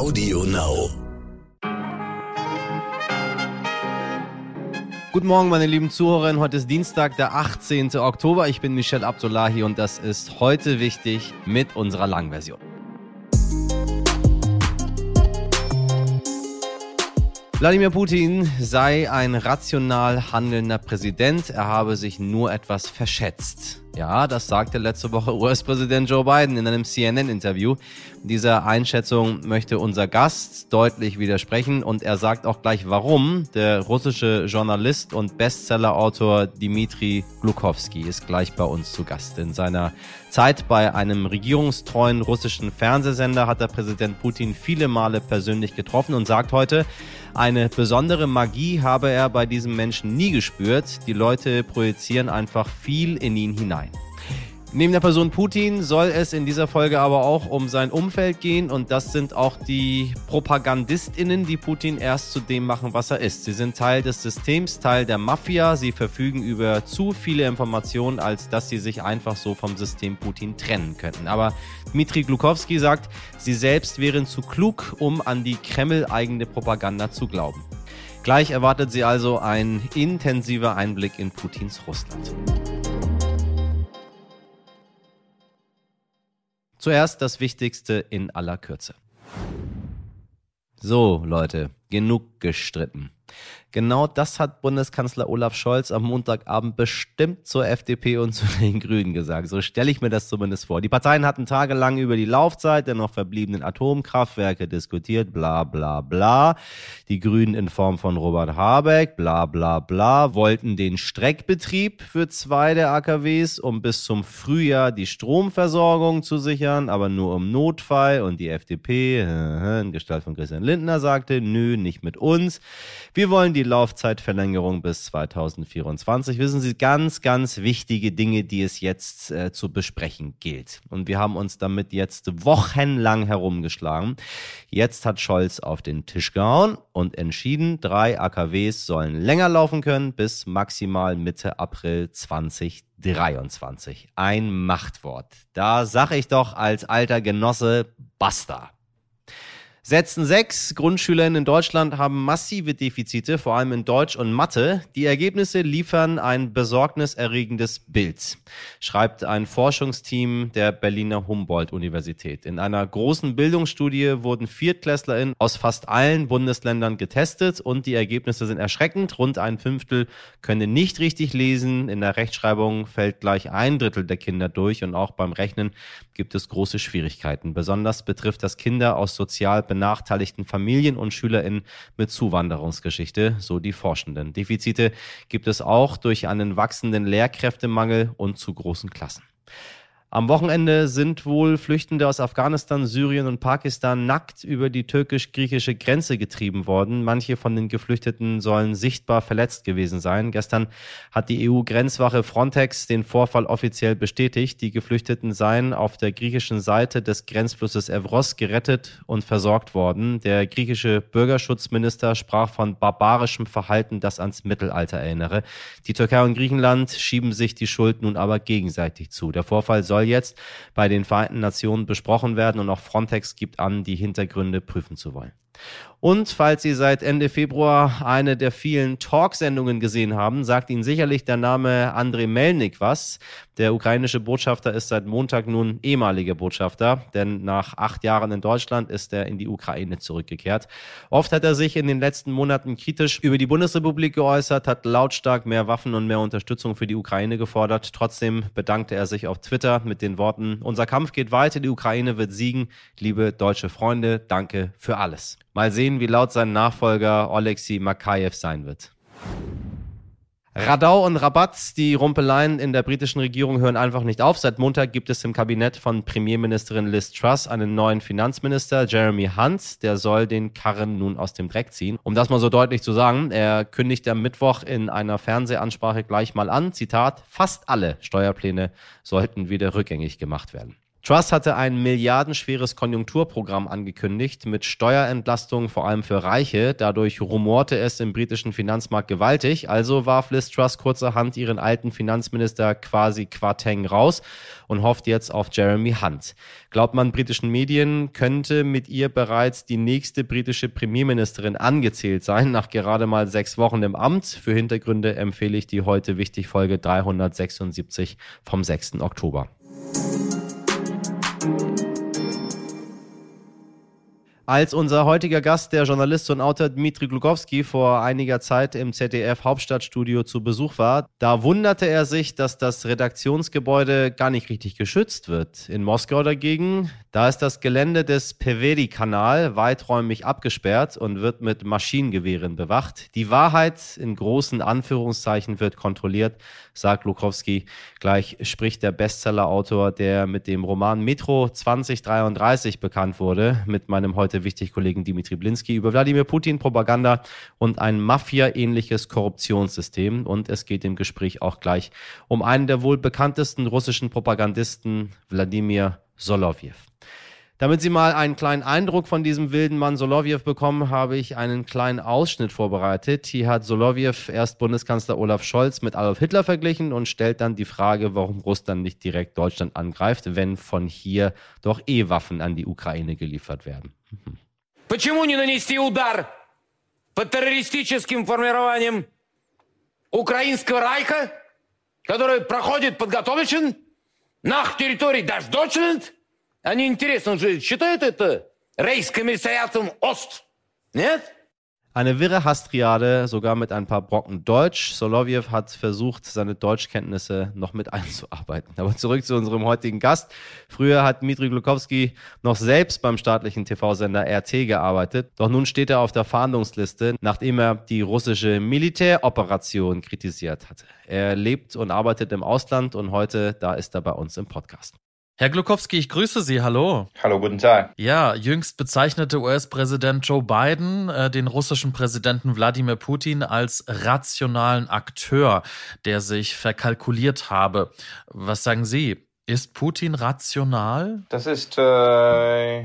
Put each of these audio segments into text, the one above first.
Audio Now. Guten Morgen, meine lieben Zuhörerinnen. Heute ist Dienstag, der 18. Oktober. Ich bin Michel Abdullahi und das ist heute wichtig mit unserer Langversion. Wladimir Putin sei ein rational handelnder Präsident. Er habe sich nur etwas verschätzt. Ja, das sagte letzte Woche US-Präsident Joe Biden in einem CNN-Interview. Dieser Einschätzung möchte unser Gast deutlich widersprechen und er sagt auch gleich warum. Der russische Journalist und Bestsellerautor Dmitri Glukowski ist gleich bei uns zu Gast. In seiner Zeit bei einem regierungstreuen russischen Fernsehsender hat der Präsident Putin viele Male persönlich getroffen und sagt heute, eine besondere Magie habe er bei diesem Menschen nie gespürt. Die Leute projizieren einfach viel in ihn hinein. Neben der Person Putin soll es in dieser Folge aber auch um sein Umfeld gehen und das sind auch die Propagandistinnen, die Putin erst zu dem machen, was er ist. Sie sind Teil des Systems, Teil der Mafia, sie verfügen über zu viele Informationen, als dass sie sich einfach so vom System Putin trennen könnten. Aber Dmitri Glukowski sagt, sie selbst wären zu klug, um an die Kreml-eigene Propaganda zu glauben. Gleich erwartet sie also ein intensiver Einblick in Putins Russland. Zuerst das Wichtigste in aller Kürze. So, Leute, genug gestritten. Genau das hat Bundeskanzler Olaf Scholz am Montagabend bestimmt zur FDP und zu den Grünen gesagt. So stelle ich mir das zumindest vor. Die Parteien hatten tagelang über die Laufzeit der noch verbliebenen Atomkraftwerke diskutiert, bla bla bla. Die Grünen in Form von Robert Habeck, bla bla bla, wollten den Streckbetrieb für zwei der AKWs, um bis zum Frühjahr die Stromversorgung zu sichern, aber nur im Notfall. Und die FDP, in Gestalt von Christian Lindner, sagte, nö, nicht mit uns. Wir wollen die die Laufzeitverlängerung bis 2024. Wissen Sie, ganz, ganz wichtige Dinge, die es jetzt äh, zu besprechen gilt. Und wir haben uns damit jetzt wochenlang herumgeschlagen. Jetzt hat Scholz auf den Tisch gehauen und entschieden, drei AKWs sollen länger laufen können bis maximal Mitte April 2023. Ein Machtwort. Da sag ich doch als alter Genosse, basta. Sätzen 6. Grundschülerinnen in Deutschland haben massive Defizite, vor allem in Deutsch und Mathe. Die Ergebnisse liefern ein besorgniserregendes Bild, schreibt ein Forschungsteam der Berliner Humboldt-Universität. In einer großen Bildungsstudie wurden ViertklässlerInnen aus fast allen Bundesländern getestet und die Ergebnisse sind erschreckend. Rund ein Fünftel können nicht richtig lesen. In der Rechtschreibung fällt gleich ein Drittel der Kinder durch und auch beim Rechnen gibt es große Schwierigkeiten. Besonders betrifft das Kinder aus sozial benachteiligten Familien und SchülerInnen mit Zuwanderungsgeschichte, so die Forschenden. Defizite gibt es auch durch einen wachsenden Lehrkräftemangel und zu großen Klassen. Am Wochenende sind wohl Flüchtende aus Afghanistan, Syrien und Pakistan nackt über die türkisch-griechische Grenze getrieben worden. Manche von den Geflüchteten sollen sichtbar verletzt gewesen sein. Gestern hat die EU-Grenzwache Frontex den Vorfall offiziell bestätigt. Die Geflüchteten seien auf der griechischen Seite des Grenzflusses Evros gerettet und versorgt worden. Der griechische Bürgerschutzminister sprach von barbarischem Verhalten, das ans Mittelalter erinnere. Die Türkei und Griechenland schieben sich die Schuld nun aber gegenseitig zu. Der Vorfall soll soll jetzt bei den Vereinten Nationen besprochen werden und auch Frontex gibt an, die Hintergründe prüfen zu wollen. Und falls Sie seit Ende Februar eine der vielen Talksendungen gesehen haben, sagt Ihnen sicherlich der Name Andrei Melnik was. Der ukrainische Botschafter ist seit Montag nun ehemaliger Botschafter, denn nach acht Jahren in Deutschland ist er in die Ukraine zurückgekehrt. Oft hat er sich in den letzten Monaten kritisch über die Bundesrepublik geäußert, hat lautstark mehr Waffen und mehr Unterstützung für die Ukraine gefordert. Trotzdem bedankte er sich auf Twitter mit den Worten, unser Kampf geht weiter, die Ukraine wird siegen. Liebe deutsche Freunde, danke für alles. Mal sehen, wie laut sein Nachfolger Oleksiy Makayev sein wird. Radau und Rabatz, die Rumpeleien in der britischen Regierung hören einfach nicht auf. Seit Montag gibt es im Kabinett von Premierministerin Liz Truss einen neuen Finanzminister, Jeremy Hunt. Der soll den Karren nun aus dem Dreck ziehen. Um das mal so deutlich zu sagen, er kündigt am Mittwoch in einer Fernsehansprache gleich mal an, Zitat, fast alle Steuerpläne sollten wieder rückgängig gemacht werden. Truss hatte ein milliardenschweres Konjunkturprogramm angekündigt mit Steuerentlastungen vor allem für Reiche. Dadurch rumorte es im britischen Finanzmarkt gewaltig. Also warf Liz Truss kurzerhand ihren alten Finanzminister quasi Quateng raus und hofft jetzt auf Jeremy Hunt. Glaubt man britischen Medien, könnte mit ihr bereits die nächste britische Premierministerin angezählt sein, nach gerade mal sechs Wochen im Amt. Für Hintergründe empfehle ich die heute wichtig Folge 376 vom 6. Oktober. Als unser heutiger Gast, der Journalist und Autor Dmitri Glukowski, vor einiger Zeit im ZDF Hauptstadtstudio zu Besuch war, da wunderte er sich, dass das Redaktionsgebäude gar nicht richtig geschützt wird. In Moskau dagegen, da ist das Gelände des Peveri-Kanal weiträumig abgesperrt und wird mit Maschinengewehren bewacht. Die Wahrheit in großen Anführungszeichen wird kontrolliert, sagt Glukowski. Gleich spricht der Bestsellerautor, der mit dem Roman Metro 2033 bekannt wurde, mit meinem heute wichtig Kollegen Dimitri Blinski über Wladimir Putin, Propaganda und ein Mafia-ähnliches Korruptionssystem. Und es geht im Gespräch auch gleich um einen der wohl bekanntesten russischen Propagandisten, Wladimir Solovjew. Damit Sie mal einen kleinen Eindruck von diesem wilden Mann Solovjew bekommen, habe ich einen kleinen Ausschnitt vorbereitet. Hier hat Solovjew erst Bundeskanzler Olaf Scholz mit Adolf Hitler verglichen und stellt dann die Frage, warum Russland nicht direkt Deutschland angreift, wenn von hier doch eh Waffen an die Ukraine geliefert werden. Почему не нанести удар по террористическим формированиям Украинского Райха, который проходит подготовлен на территории даже Deutschland? Они интересно же считают это рейскомиссариатом Ост? Нет? Eine wirre Hastriade, sogar mit ein paar Brocken Deutsch. Solovjew hat versucht, seine Deutschkenntnisse noch mit einzuarbeiten. Aber zurück zu unserem heutigen Gast. Früher hat Dmitri Glukowski noch selbst beim staatlichen TV-Sender RT gearbeitet. Doch nun steht er auf der Fahndungsliste, nachdem er die russische Militäroperation kritisiert hatte. Er lebt und arbeitet im Ausland und heute, da ist er bei uns im Podcast. Herr Glukowski, ich grüße Sie. Hallo. Hallo, guten Tag. Ja, jüngst bezeichnete US-Präsident Joe Biden äh, den russischen Präsidenten Wladimir Putin als rationalen Akteur, der sich verkalkuliert habe. Was sagen Sie? Ist Putin rational? Das ist äh,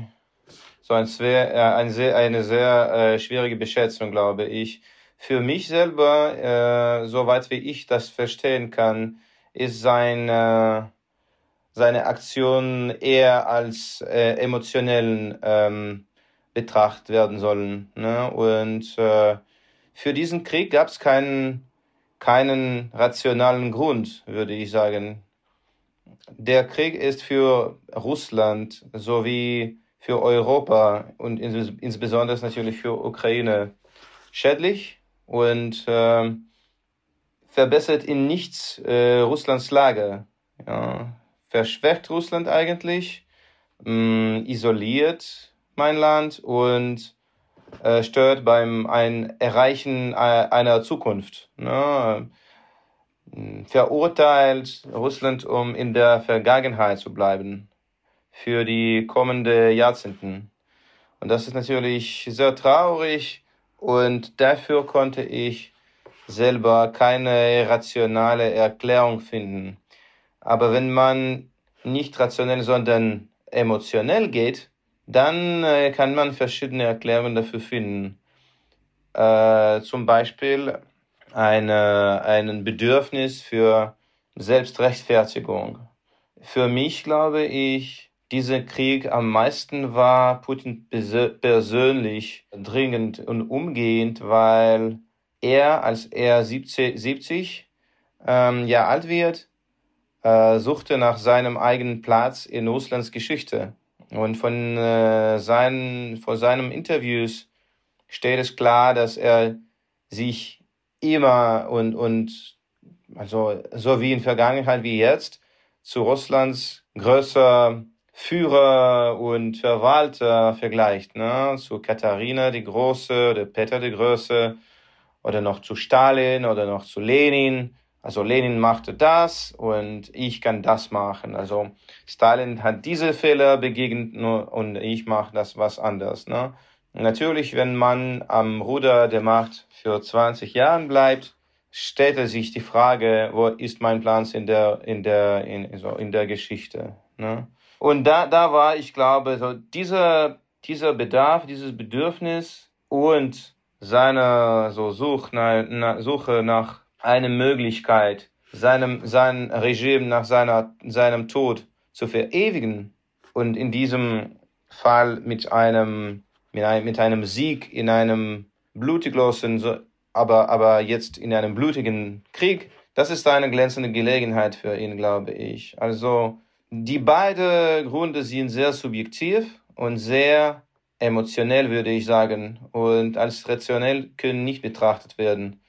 so ein äh, ein sehr, eine sehr äh, schwierige Beschätzung, glaube ich. Für mich selber, äh, soweit wie ich das verstehen kann, ist sein äh, seine Aktionen eher als äh, emotionellen ähm, betrachtet werden sollen. Ne? Und äh, für diesen Krieg gab es keinen, keinen rationalen Grund, würde ich sagen. Der Krieg ist für Russland sowie für Europa und ins, insbesondere natürlich für Ukraine schädlich und äh, verbessert in nichts äh, Russlands Lage. Ja verschwächt Russland eigentlich, mh, mm, isoliert mein Land und äh, stört beim ein Erreichen äh, einer Zukunft. Ne? Verurteilt Russland, um in der Vergangenheit zu bleiben für die kommenden Jahrzehnten. Und das ist natürlich sehr traurig und dafür konnte ich selber keine rationale Erklärung finden. Aber wenn man nicht rationell, sondern emotionell geht, dann äh, kann man verschiedene Erklärungen dafür finden. Äh, zum Beispiel eine, ein Bedürfnis für Selbstrechtfertigung. Für mich glaube ich, dieser Krieg am meisten war Putin persönlich dringend und umgehend, weil er, als er 70, 70 ähm, Jahre alt wird, äh, suchte nach seinem eigenen Platz in Russlands Geschichte. Und von, äh, seinen, von seinen Interviews steht es klar, dass er sich immer und, und also so wie in Vergangenheit wie jetzt zu Russlands größer Führer und Verwalter vergleicht, ne? zu Katharina die Große oder Peter die Große oder noch zu Stalin oder noch zu Lenin. Also Lenin machte das und ich kann das machen. Also Stalin hat diese Fehler begegnet und ich mache das was anderes. Ne? Natürlich, wenn man am Ruder der Macht für 20 Jahre bleibt, stellt sich die Frage, wo ist mein Platz in der in der in, so in der Geschichte? Ne? Und da, da war, ich glaube, so dieser, dieser Bedarf, dieses Bedürfnis und seine so Such, na, Suche nach einer Möglichkeit, seinem, sein Regime nach seiner, seinem Tod zu verewigen und in diesem Fall mit einem, mit einem, mit einem Sieg in einem blutiglosen, aber, aber jetzt in einem blutigen Krieg, das ist eine glänzende Gelegenheit für ihn, glaube ich. Also, die beiden Gründe sind sehr subjektiv und sehr emotionell, würde ich sagen, und als rationell können nicht betrachtet werden.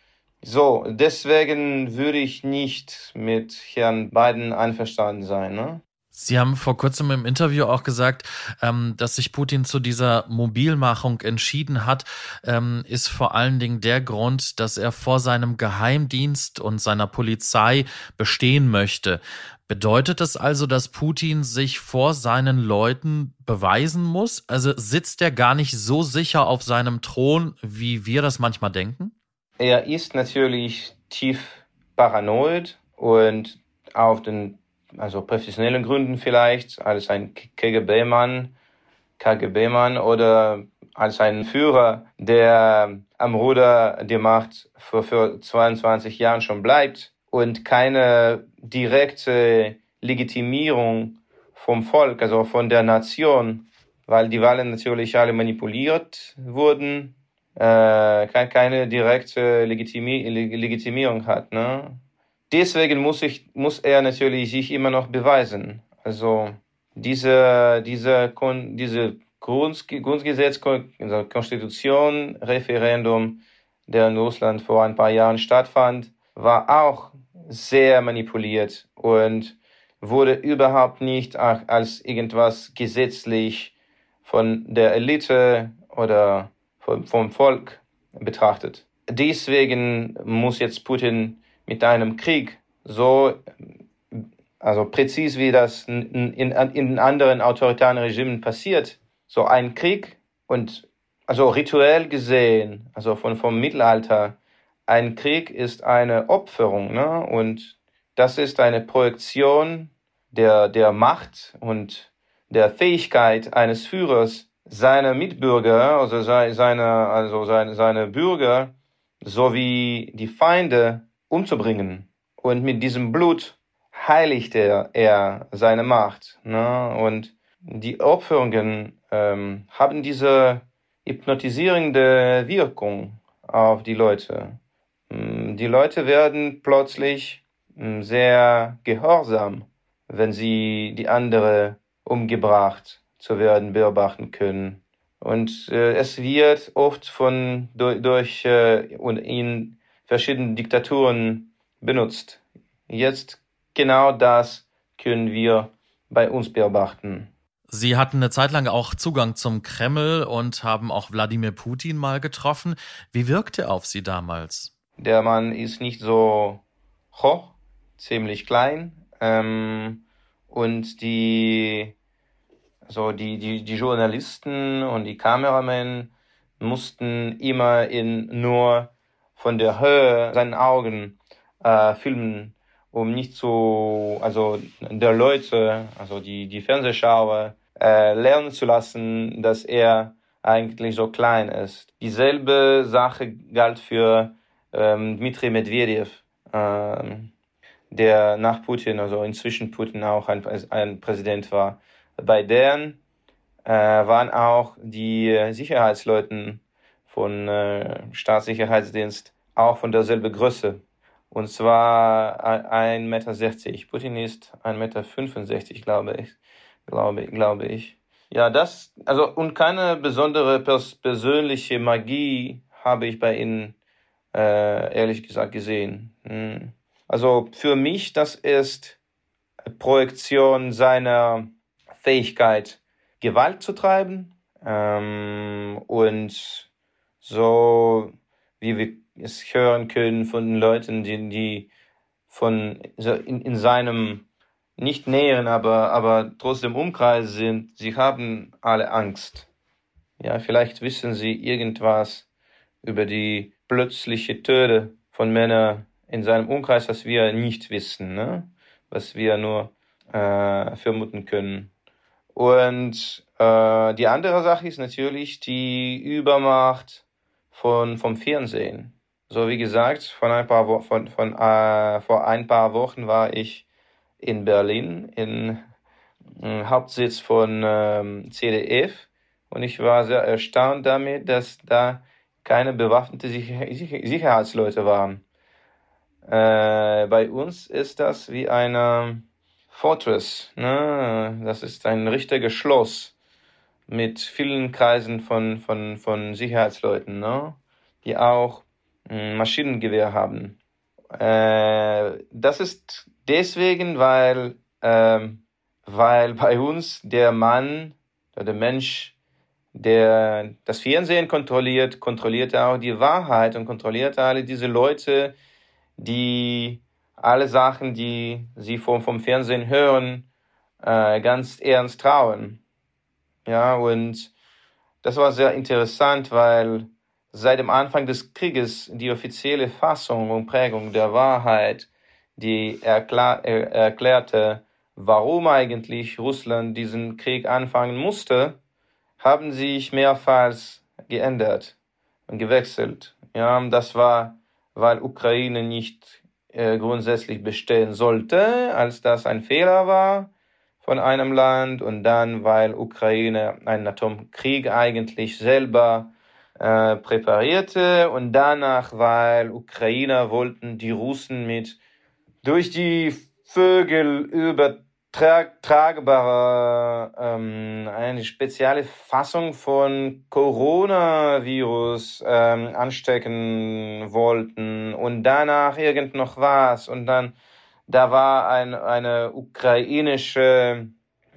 So, deswegen würde ich nicht mit Herrn Biden einverstanden sein. Ne? Sie haben vor kurzem im Interview auch gesagt, ähm, dass sich Putin zu dieser Mobilmachung entschieden hat, ähm, ist vor allen Dingen der Grund, dass er vor seinem Geheimdienst und seiner Polizei bestehen möchte. Bedeutet das also, dass Putin sich vor seinen Leuten beweisen muss? Also sitzt er gar nicht so sicher auf seinem Thron, wie wir das manchmal denken? Er ist natürlich tief paranoid und auf den also professionellen Gründen vielleicht als ein KGB-Mann, KGB-Mann oder als ein Führer, der am Ruder der Macht für, für 22 Jahren schon bleibt und keine direkte Legitimierung vom Volk, also von der Nation, weil die Wahlen natürlich alle manipuliert wurden, äh, keine direkte Legitimi Legitimierung hat. Ne? Deswegen muss, ich, muss er natürlich sich immer noch beweisen. Also diese, diese, diese Grundgesetz, also Konstitution, Referendum, der in Russland vor ein paar Jahren stattfand, war auch sehr manipuliert und wurde überhaupt nicht als irgendwas gesetzlich von der Elite oder vom Volk betrachtet. Deswegen muss jetzt Putin mit einem Krieg so, also präzis wie das in, in, in anderen autoritären Regimen passiert, so ein Krieg und also rituell gesehen, also von, vom Mittelalter, ein Krieg ist eine Opferung, ne? Und das ist eine Projektion der, der Macht und der Fähigkeit eines Führers, seine Mitbürger, also seine, also seine, seine Bürger sowie die Feinde umzubringen. Und mit diesem Blut heiligt er, seine Macht. Ne? Und die Opferungen ähm, haben diese hypnotisierende Wirkung auf die Leute. Mm, die Leute werden plötzlich mm, sehr gehorsam, wenn sie die andere umgebracht zu werden beobachten können. Und äh, es wird oft von durch, durch äh, und in verschiedenen Diktaturen benutzt. Jetzt genau das können wir bei uns beobachten. Sie hatten eine Zeit lang auch Zugang zum Kreml und haben auch Wladimir Putin mal getroffen. Wie wirkte er auf Sie damals? Der Mann ist nicht so hoch, ziemlich klein. Ähm, und die, so die, die, die Journalisten und die Kameramänner mussten immer in nur von der Höhe seinen Augen äh, filmen, um nicht zu, also der Leute, also die, die Fernsehschauer, äh, lernen zu lassen, dass er eigentlich so klein ist. Dieselbe Sache galt für ähm, Dmitri Medvedev, ähm, der nach Putin, also inzwischen Putin auch ein, ein Präsident war. Bei deren äh, waren auch die Sicherheitsleuten von äh, Staatssicherheitsdienst auch von derselben Größe. Und zwar 1,60 Meter. Putin ist 1,65 Meter, glaube ich. Glaube, glaube ich. Ja, das, also, und keine besondere pers persönliche Magie habe ich bei Ihnen äh, ehrlich gesagt gesehen. Hm. Also für mich, das ist Projektion seiner Fähigkeit, Gewalt zu treiben ähm, und so, wie wir es hören können von Leuten, die, die von in, in seinem nicht näheren, aber, aber trotzdem Umkreis sind, sie haben alle Angst. Ja, vielleicht wissen sie irgendwas über die plötzliche Töte von Männern in seinem Umkreis, was wir nicht wissen, ne? was wir nur äh, vermuten können. Und äh, die andere Sache ist natürlich die Übermacht von, vom Fernsehen. So wie gesagt, von ein paar Wo von, von, äh, vor ein paar Wochen war ich in Berlin, im äh, Hauptsitz von ähm, CDF. Und ich war sehr erstaunt damit, dass da keine bewaffnete Sicher Sicherheitsleute waren. Äh, bei uns ist das wie eine Fortress. Ne? Das ist ein richtiges Schloss mit vielen Kreisen von, von, von Sicherheitsleuten, ne? die auch ein Maschinengewehr haben. Äh, das ist deswegen, weil, äh, weil bei uns der Mann, der Mensch, der das Fernsehen kontrolliert, kontrolliert auch die Wahrheit und kontrolliert alle diese Leute, die alle Sachen, die sie vom, vom Fernsehen hören, äh, ganz ernst trauen. Ja, und das war sehr interessant, weil seit dem Anfang des Krieges die offizielle Fassung und Prägung der Wahrheit, die erklär, er, erklärte, warum eigentlich Russland diesen Krieg anfangen musste, haben sich mehrfach geändert und gewechselt. Ja, das war, weil Ukraine nicht äh, grundsätzlich bestehen sollte, als das ein Fehler war von einem Land und dann, weil Ukraine einen Atomkrieg eigentlich selber äh, präparierte und danach, weil Ukrainer wollten die Russen mit durch die Vögel übertragbare ähm, eine spezielle Fassung von Coronavirus ähm, anstecken wollten. Und danach irgend noch was. Und dann da war ein, eine ukrainische,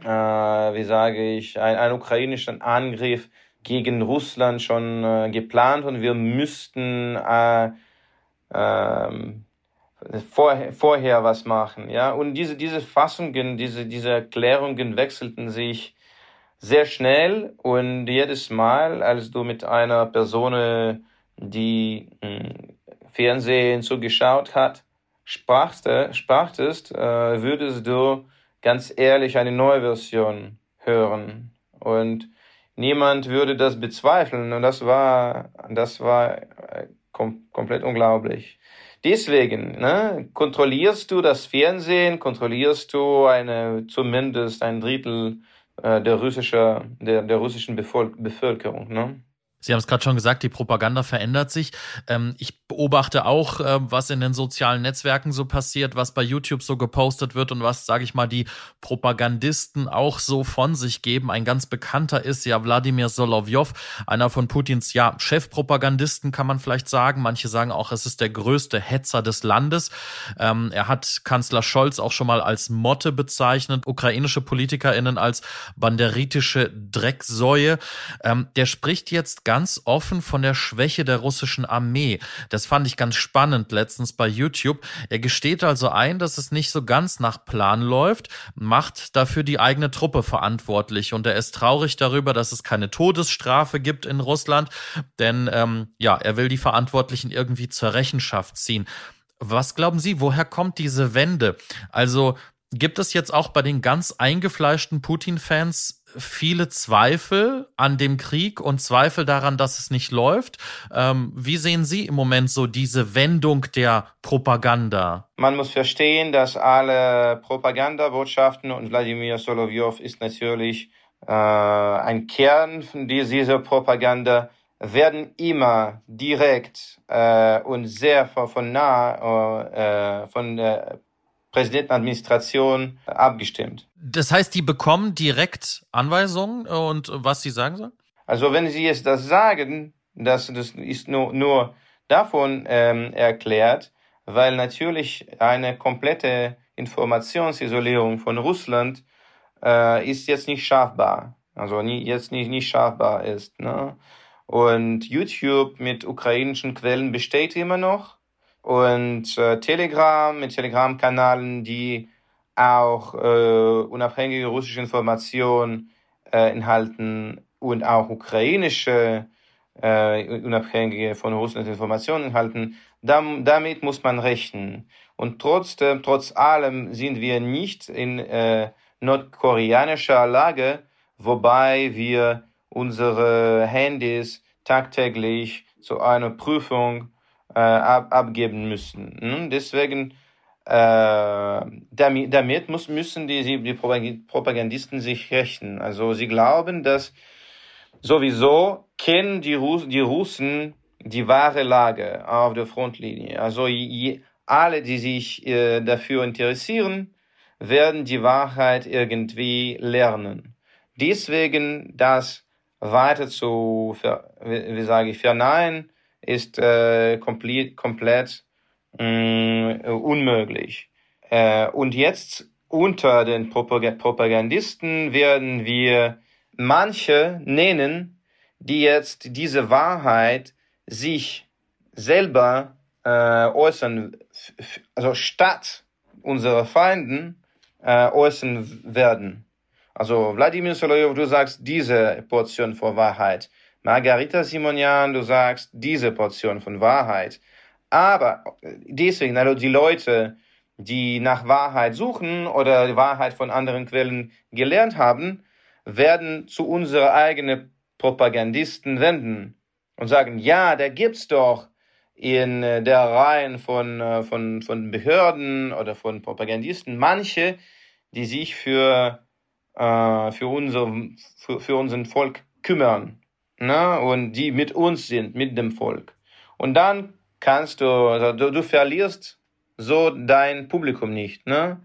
äh, wie sage ich, ein, ein ukrainischer Angriff gegen Russland schon äh, geplant. Und wir müssten äh, ähm, vorher, vorher was machen. Ja? Und diese, diese Fassungen, diese, diese Erklärungen wechselten sich sehr schnell und jedes Mal, als du mit einer Person, die mh, hm, Fernsehen zugeschaut hat, sprachst, sprachtest, äh, würdest du ganz ehrlich eine neue Version hören. Und niemand würde das bezweifeln. Und das war, das war äh, kom komplett unglaublich. Deswegen ne, kontrollierst du das Fernsehen, kontrollierst du eine zumindest ein Drittel äh, der, russischer, der, der russischen Bevölker Bevölkerung. Ne? Sie haben es gerade schon gesagt, die Propaganda verändert sich. Ähm, ich beobachte auch, äh, was in den sozialen Netzwerken so passiert, was bei YouTube so gepostet wird und was, sage ich mal, die Propagandisten auch so von sich geben. Ein ganz bekannter ist ja Wladimir Solovyov, einer von Putins ja Chefpropagandisten, kann man vielleicht sagen. Manche sagen auch, es ist der größte Hetzer des Landes. Ähm, er hat Kanzler Scholz auch schon mal als Motte bezeichnet, ukrainische PolitikerInnen als banderitische Drecksäue. Ähm, der spricht jetzt ganz offen von der Schwäche der russischen Armee. Das fand ich ganz spannend letztens bei YouTube. Er gesteht also ein, dass es nicht so ganz nach Plan läuft, macht dafür die eigene Truppe verantwortlich und er ist traurig darüber, dass es keine Todesstrafe gibt in Russland, denn ähm, ja, er will die Verantwortlichen irgendwie zur Rechenschaft ziehen. Was glauben Sie, woher kommt diese Wende? Also gibt es jetzt auch bei den ganz eingefleischten Putin-Fans viele Zweifel an dem Krieg und Zweifel daran, dass es nicht läuft. Ähm, wie sehen Sie im Moment so diese Wendung der Propaganda? Man muss verstehen, dass alle Propagandabotschaften und Wladimir Solovyov ist natürlich äh, ein Kern von dieser Propaganda werden immer direkt äh, und sehr von, von nah äh, von der Präsidentenadministration abgestimmt. Das heißt, die bekommen direkt Anweisungen und was sie sagen sollen? Also wenn sie jetzt das sagen, das, das ist nur, nur davon ähm, erklärt, weil natürlich eine komplette Informationsisolierung von Russland äh, ist jetzt nicht schaffbar. Also nie, jetzt nicht, nicht schaffbar ist. Ne? Und YouTube mit ukrainischen Quellen besteht immer noch und äh, Telegram mit Telegram-Kanalen, die auch äh, unabhängige russische Informationen äh, enthalten und auch ukrainische äh, unabhängige von Russland Informationen enthalten. Dam damit muss man rechnen. Und trotzdem, trotz allem sind wir nicht in äh, nordkoreanischer Lage, wobei wir unsere Handys tagtäglich zu einer Prüfung äh, ab, abgeben müssen. Hm? Deswegen äh, damit, damit muss, müssen die, die Propagandisten sich rechnen. Also sie glauben, dass sowieso kennen die, Russ, die Russen die wahre Lage auf der Frontlinie. Also je, alle, die sich äh, dafür interessieren, werden die Wahrheit irgendwie lernen. Deswegen das weiter zu, wie sage ich, verneinen, ist äh, komplett, komplett mh, mm, unmöglich. Äh, und jetzt unter den Propagandisten werden wir manche nennen, die jetzt diese Wahrheit sich selber äh, äußern, also statt unserer Feinden äh, äußern werden. Also Wladimir Solovyov, du sagst diese Portion von Wahrheit. Margarita Simonian, du sagst diese Portion von Wahrheit. Aber deswegen, also die Leute, die nach Wahrheit suchen oder die Wahrheit von anderen Quellen gelernt haben, werden zu unseren eigenen Propagandisten wenden und sagen, ja, da gibt's doch in äh, der Reihen von, äh, von, von Behörden oder von Propagandisten manche, die sich für, äh, für, unser, für, für unseren Volk kümmern ne? und die mit uns sind, mit dem Volk. Und dann kannst du, also du, du verlierst so dein Publikum nicht. Ne?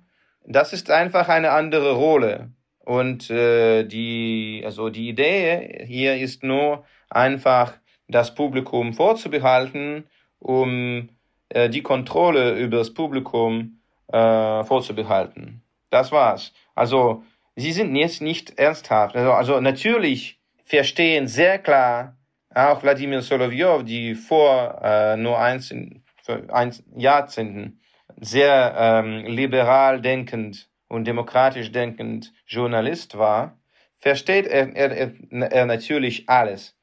Das ist einfach eine andere Rolle. Und äh, die, also die Idee hier ist nur einfach das Publikum vorzubehalten, um äh, die Kontrolle über das Publikum äh, vorzubehalten. Das war's. Also sie sind jetzt nicht ernsthaft. Also, also natürlich verstehen sehr klar auch Wladimir Solovyov, die vor äh, nur eins, ein Jahrzehnten sehr ähm, liberal denkend und demokratisch denkend Journalist war, versteht er, er, er natürlich alles.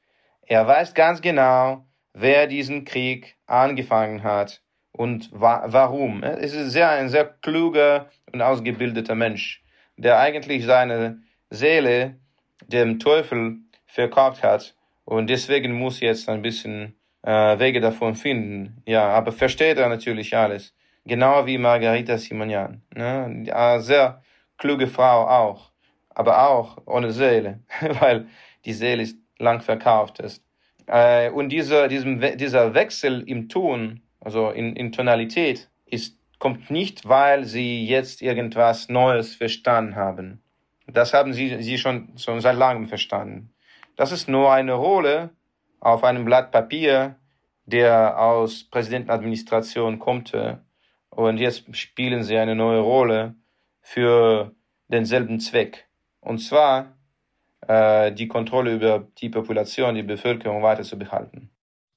Er weiß ganz genau, wer diesen Krieg angefangen hat und wa warum. Es ist sehr, ein sehr kluger und ausgebildeter Mensch, der eigentlich seine Seele dem Teufel verkauft hat und deswegen muss jetzt ein bisschen äh, Wege davon finden. Ja, aber versteht er natürlich alles. Genau wie Margarita Simonian. Ne? Eine sehr kluge Frau auch. Aber auch ohne Seele, weil die Seele ist lang verkauft ist. Äh, und dieser, diesem, dieser Wechsel im Ton, also in, in Tonalität, ist, kommt nicht, weil sie jetzt irgendwas Neues verstanden haben. Das haben sie, sie schon, schon seit langem verstanden. Das ist nur eine Rolle auf einem Blatt Papier, der aus Präsidentenadministration kommt. Und jetzt spielen sie eine neue Rolle für denselben Zweck. Und zwar äh, die Kontrolle über die Population, die Bevölkerung weiter zu behalten.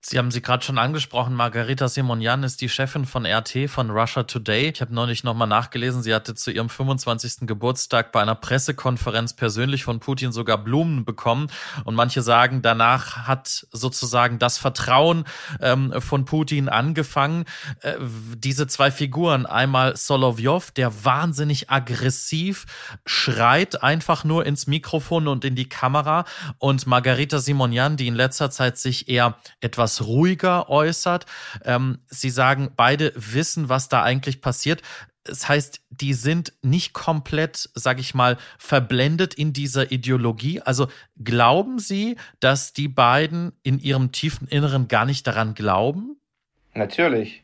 Sie haben sie gerade schon angesprochen. Margarita Simonian ist die Chefin von RT, von Russia Today. Ich habe neulich nochmal nachgelesen. Sie hatte zu ihrem 25. Geburtstag bei einer Pressekonferenz persönlich von Putin sogar Blumen bekommen. Und manche sagen, danach hat sozusagen das Vertrauen ähm, von Putin angefangen. Äh, diese zwei Figuren, einmal Solovyov, der wahnsinnig aggressiv schreit einfach nur ins Mikrofon und in die Kamera. Und Margarita Simonian, die in letzter Zeit sich eher etwas ruhiger äußert. Ähm, sie sagen, beide wissen, was da eigentlich passiert. Das heißt, die sind nicht komplett, sag ich mal, verblendet in dieser Ideologie. Also glauben Sie, dass die beiden in ihrem tiefen Inneren gar nicht daran glauben? Natürlich.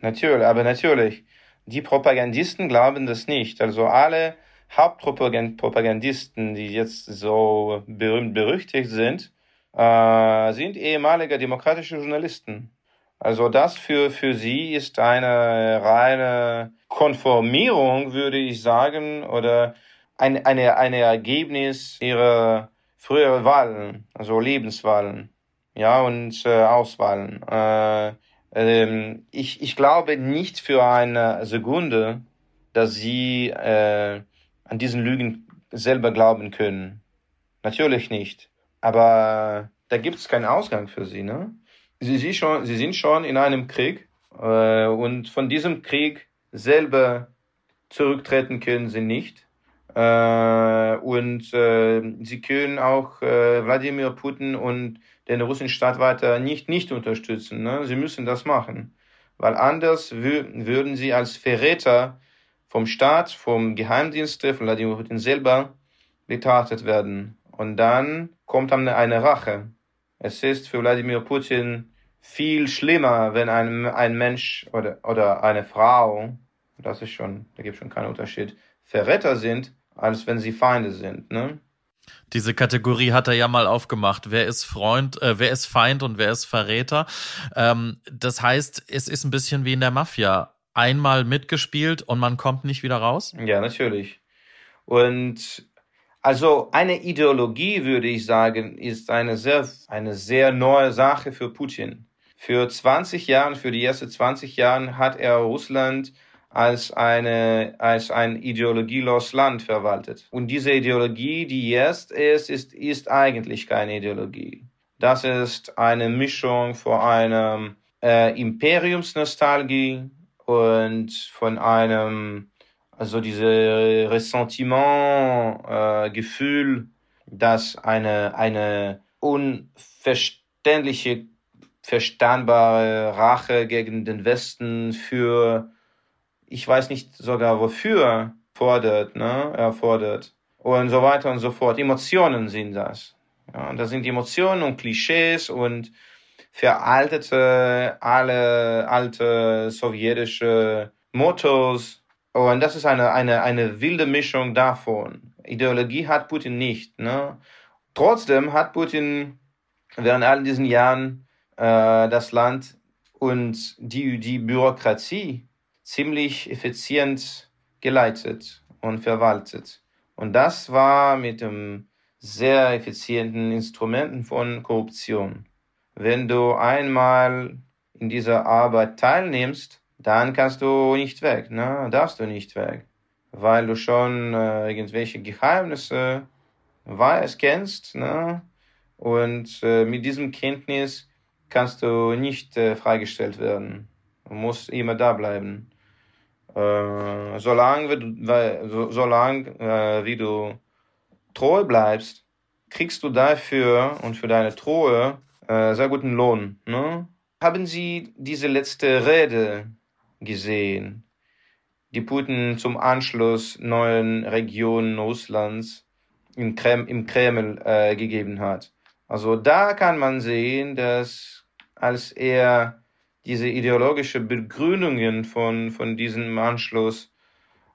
Natürlich, aber natürlich. Die Propagandisten glauben das nicht. Also alle Hauptpropagandisten, die jetzt so berühmt berüchtigt sind, äh, sind ehemalige demokratische Journalisten. Also das für, für sie ist eine reine Konformierung, würde ich sagen, oder ein eine, eine Ergebnis ihrer früheren Wahlen, also Lebenswahlen, ja, und äh, Auswahlen. Äh, ähm, ich, ich glaube nicht für eine Sekunde, dass sie äh, an diesen Lügen selber glauben können. Natürlich nicht. Aber da gibt es keinen Ausgang für sie. Ne? Sie, sie, schon, sie sind schon in einem Krieg äh, und von diesem Krieg selber zurücktreten können sie nicht. Äh, und äh, sie können auch äh, Wladimir Putin und den russischen Staat weiter nicht, nicht unterstützen. Ne? Sie müssen das machen, weil anders würden sie als Verräter vom Staat, vom Geheimdienst, von Wladimir Putin selber betrachtet werden. Und dann kommt dann eine Rache. Es ist für Wladimir Putin viel schlimmer, wenn ein, ein Mensch oder, oder eine Frau, das ist schon, da gibt es schon keinen Unterschied, Verräter sind, als wenn sie Feinde sind. Ne? Diese Kategorie hat er ja mal aufgemacht. Wer ist Freund, äh, wer ist Feind und wer ist Verräter? Ähm, das heißt, es ist ein bisschen wie in der Mafia. Einmal mitgespielt und man kommt nicht wieder raus? Ja, natürlich. Und also eine Ideologie, würde ich sagen, ist eine sehr, eine sehr neue Sache für Putin. Für 20 Jahre, für die ersten 20 Jahre hat er Russland als, eine, als ein ideologielos Land verwaltet. Und diese Ideologie, die jetzt ist, ist, ist eigentlich keine Ideologie. Das ist eine Mischung von einer äh, Imperiumsnostalgie und von einem, also diese Ressentiment-Gefühl, äh, dass eine, eine unverständliche, verstandbare Rache gegen den Westen für ich weiß nicht sogar wofür fordert, ne, er fordert. Und so weiter und so fort. Emotionen sind das. Ja, das sind Emotionen und Klischees und veraltete, alle alte sowjetische Mottos. Und das ist eine, eine, eine wilde Mischung davon. Ideologie hat Putin nicht. Ne? Trotzdem hat Putin während all diesen Jahren äh, das Land und die, die Bürokratie ziemlich effizient geleitet und verwaltet. Und das war mit dem sehr effizienten Instrumenten von Korruption. Wenn du einmal in dieser Arbeit teilnimmst, dann kannst du nicht weg, ne? darfst du nicht weg, weil du schon äh, irgendwelche Geheimnisse weißt, kennst, ne? und äh, mit diesem Kenntnis kannst du nicht äh, freigestellt werden. Du musst immer da bleiben. Äh, solange, weil, so, solange äh, wie du treu bleibst, kriegst du dafür und für deine Treue äh, sehr guten Lohn. Ne? Haben Sie diese letzte Rede gesehen, die Putin zum Anschluss neuen Regionen Russlands im, Krem im Kreml äh, gegeben hat? Also da kann man sehen, dass als er diese ideologische Begründungen von, von diesem Anschluss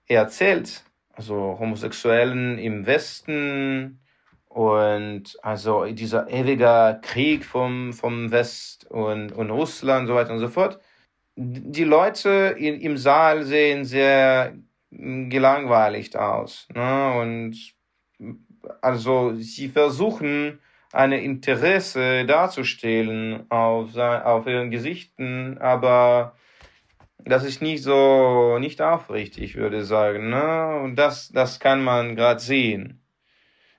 erzählt. Also Homosexuellen im Westen und also dieser ewige Krieg vom, vom West und, und Russland und so weiter und so fort. Die Leute in, im Saal sehen sehr gelangweiligt aus. Ne? Und also sie versuchen eine Interesse darzustellen auf, auf ihren Gesichten, aber das ist nicht so, nicht aufrichtig, würde ich sagen. Ne? Und das, das kann man gerade sehen.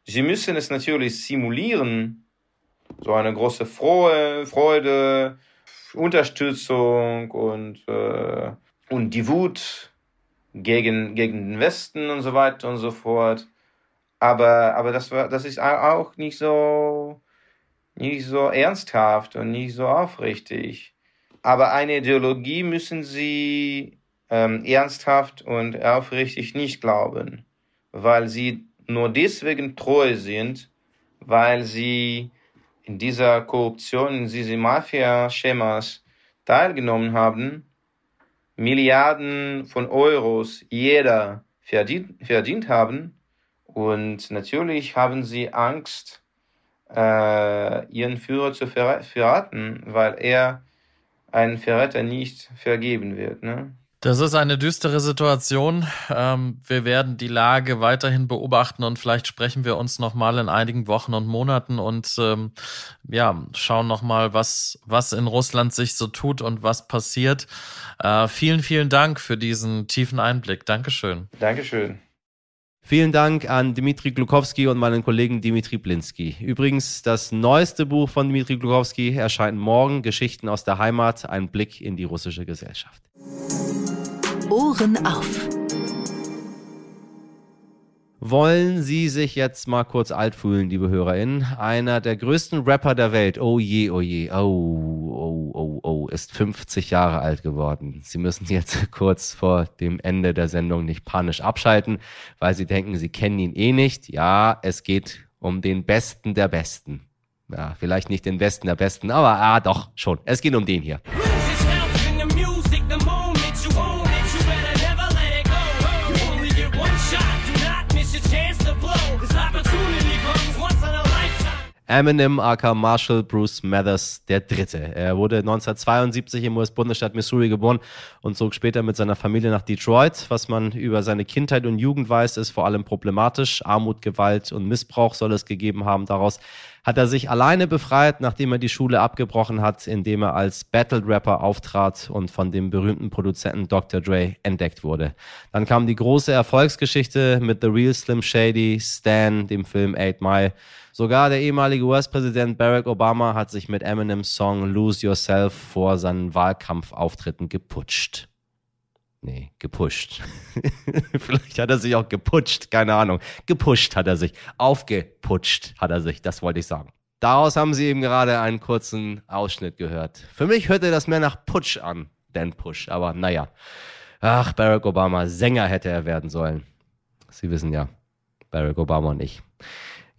Sie müssen es natürlich simulieren, so eine große Freude Unterstützung und, äh, und die Wut gegen, gegen den Westen und so weiter und so fort. Aber, aber das war, das ist auch nicht so, nicht so ernsthaft und nicht so aufrichtig. Aber eine Ideologie müssen sie ähm, ernsthaft und aufrichtig nicht glauben, weil sie nur deswegen treu sind, weil sie in dieser Korruption, in diesen Mafia-Schemas teilgenommen haben, Milliarden von Euros jeder verdient, verdient haben und natürlich haben sie Angst, äh, ihren Führer zu verraten, weil er einen Verräter nicht vergeben wird. Ne? Das ist eine düstere Situation. Ähm, wir werden die Lage weiterhin beobachten und vielleicht sprechen wir uns nochmal in einigen Wochen und Monaten und ähm, ja, schauen nochmal, was, was in Russland sich so tut und was passiert. Äh, vielen, vielen Dank für diesen tiefen Einblick. Dankeschön. Dankeschön. Vielen Dank an Dimitri Glukowski und meinen Kollegen Dimitri Blinski. Übrigens, das neueste Buch von Dimitri Glukowski erscheint morgen, Geschichten aus der Heimat, ein Blick in die russische Gesellschaft. Ohren auf. Wollen Sie sich jetzt mal kurz alt fühlen, liebe HörerInnen? Einer der größten Rapper der Welt, oh je, oh je, oh, oh, oh, oh, ist 50 Jahre alt geworden. Sie müssen jetzt kurz vor dem Ende der Sendung nicht panisch abschalten, weil Sie denken, Sie kennen ihn eh nicht. Ja, es geht um den Besten der Besten. Ja, vielleicht nicht den Besten der Besten, aber ah, doch, schon. Es geht um den hier. Eminem aka Marshall Bruce Mathers der Dritte. Er wurde 1972 im US-Bundesstaat Missouri geboren und zog später mit seiner Familie nach Detroit. Was man über seine Kindheit und Jugend weiß, ist vor allem problematisch. Armut, Gewalt und Missbrauch soll es gegeben haben. Daraus hat er sich alleine befreit, nachdem er die Schule abgebrochen hat, indem er als Battle-Rapper auftrat und von dem berühmten Produzenten Dr. Dre entdeckt wurde. Dann kam die große Erfolgsgeschichte mit The Real Slim Shady, Stan, dem Film Eight Mile. Sogar der ehemalige US-Präsident Barack Obama hat sich mit Eminems Song Lose Yourself vor seinen Wahlkampfauftritten geputscht. Nee, gepusht. Vielleicht hat er sich auch geputscht, keine Ahnung. Gepusht hat er sich. Aufgeputscht hat er sich, das wollte ich sagen. Daraus haben Sie eben gerade einen kurzen Ausschnitt gehört. Für mich hörte das mehr nach Putsch an, denn Push. Aber naja. Ach, Barack Obama, Sänger hätte er werden sollen. Sie wissen ja, Barack Obama und ich.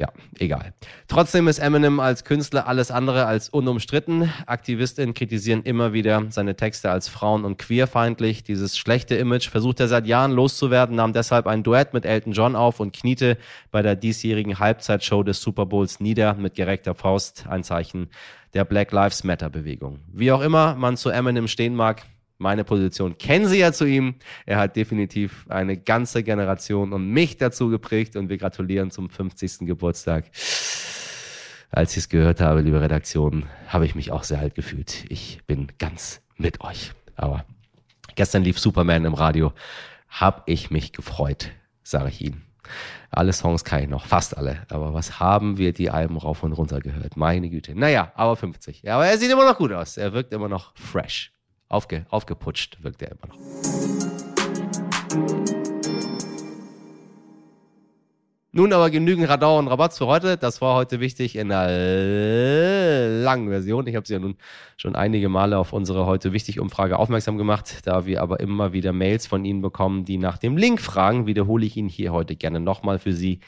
Ja, egal. Trotzdem ist Eminem als Künstler alles andere als unumstritten. Aktivistinnen kritisieren immer wieder seine Texte als frauen- und queerfeindlich. Dieses schlechte Image versucht er seit Jahren loszuwerden, nahm deshalb ein Duett mit Elton John auf und kniete bei der diesjährigen Halbzeitshow des Super Bowls nieder mit gereckter Faust, ein Zeichen der Black Lives Matter Bewegung. Wie auch immer man zu Eminem stehen mag, meine Position kennen Sie ja zu ihm. Er hat definitiv eine ganze Generation und mich dazu geprägt und wir gratulieren zum 50. Geburtstag. Als ich es gehört habe, liebe Redaktion, habe ich mich auch sehr alt gefühlt. Ich bin ganz mit euch. Aber gestern lief Superman im Radio. Hab ich mich gefreut, sage ich Ihnen. Alle Songs kann ich noch, fast alle. Aber was haben wir die Alben rauf und runter gehört? Meine Güte. Naja, aber 50. Ja, aber er sieht immer noch gut aus. Er wirkt immer noch fresh. Aufge, aufgeputscht wirkt er immer noch. Nun aber genügend Radau und Rabatz für heute. Das war heute wichtig in einer langen Version. Ich habe Sie ja nun schon einige Male auf unsere heute wichtig Umfrage aufmerksam gemacht. Da wir aber immer wieder Mails von Ihnen bekommen, die nach dem Link fragen, wiederhole ich Ihnen hier heute gerne nochmal für Sie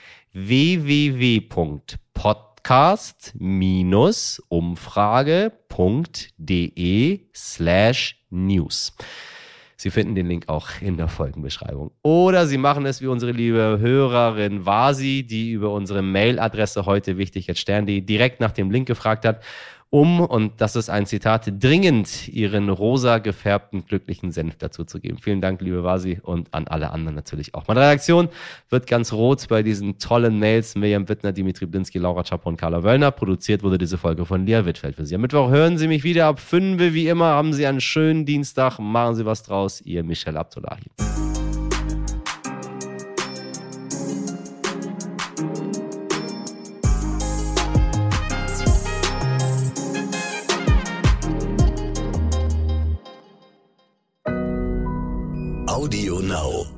www.podcast-umfrage.de slash news. Sie finden den Link auch in der Folgenbeschreibung. Oder Sie machen es wie unsere liebe Hörerin Vasi, die über unsere Mailadresse heute wichtig jetzt Stern.de direkt nach dem Link gefragt hat, um, und das ist ein Zitat, dringend Ihren rosa gefärbten glücklichen Senf dazu zu geben. Vielen Dank, liebe Vasi, und an alle anderen natürlich auch. Meine Redaktion wird ganz rot bei diesen tollen Mails. Miriam Wittner, Dimitri Blinski, Laura Czapo und Carla Wöllner. Produziert wurde diese Folge von Lia Wittfeld für Sie. Am Mittwoch hören Sie mich wieder ab 5. Wie immer haben Sie einen schönen Dienstag. Machen Sie was draus. Ihr Michel Abdullahi. Audio Now.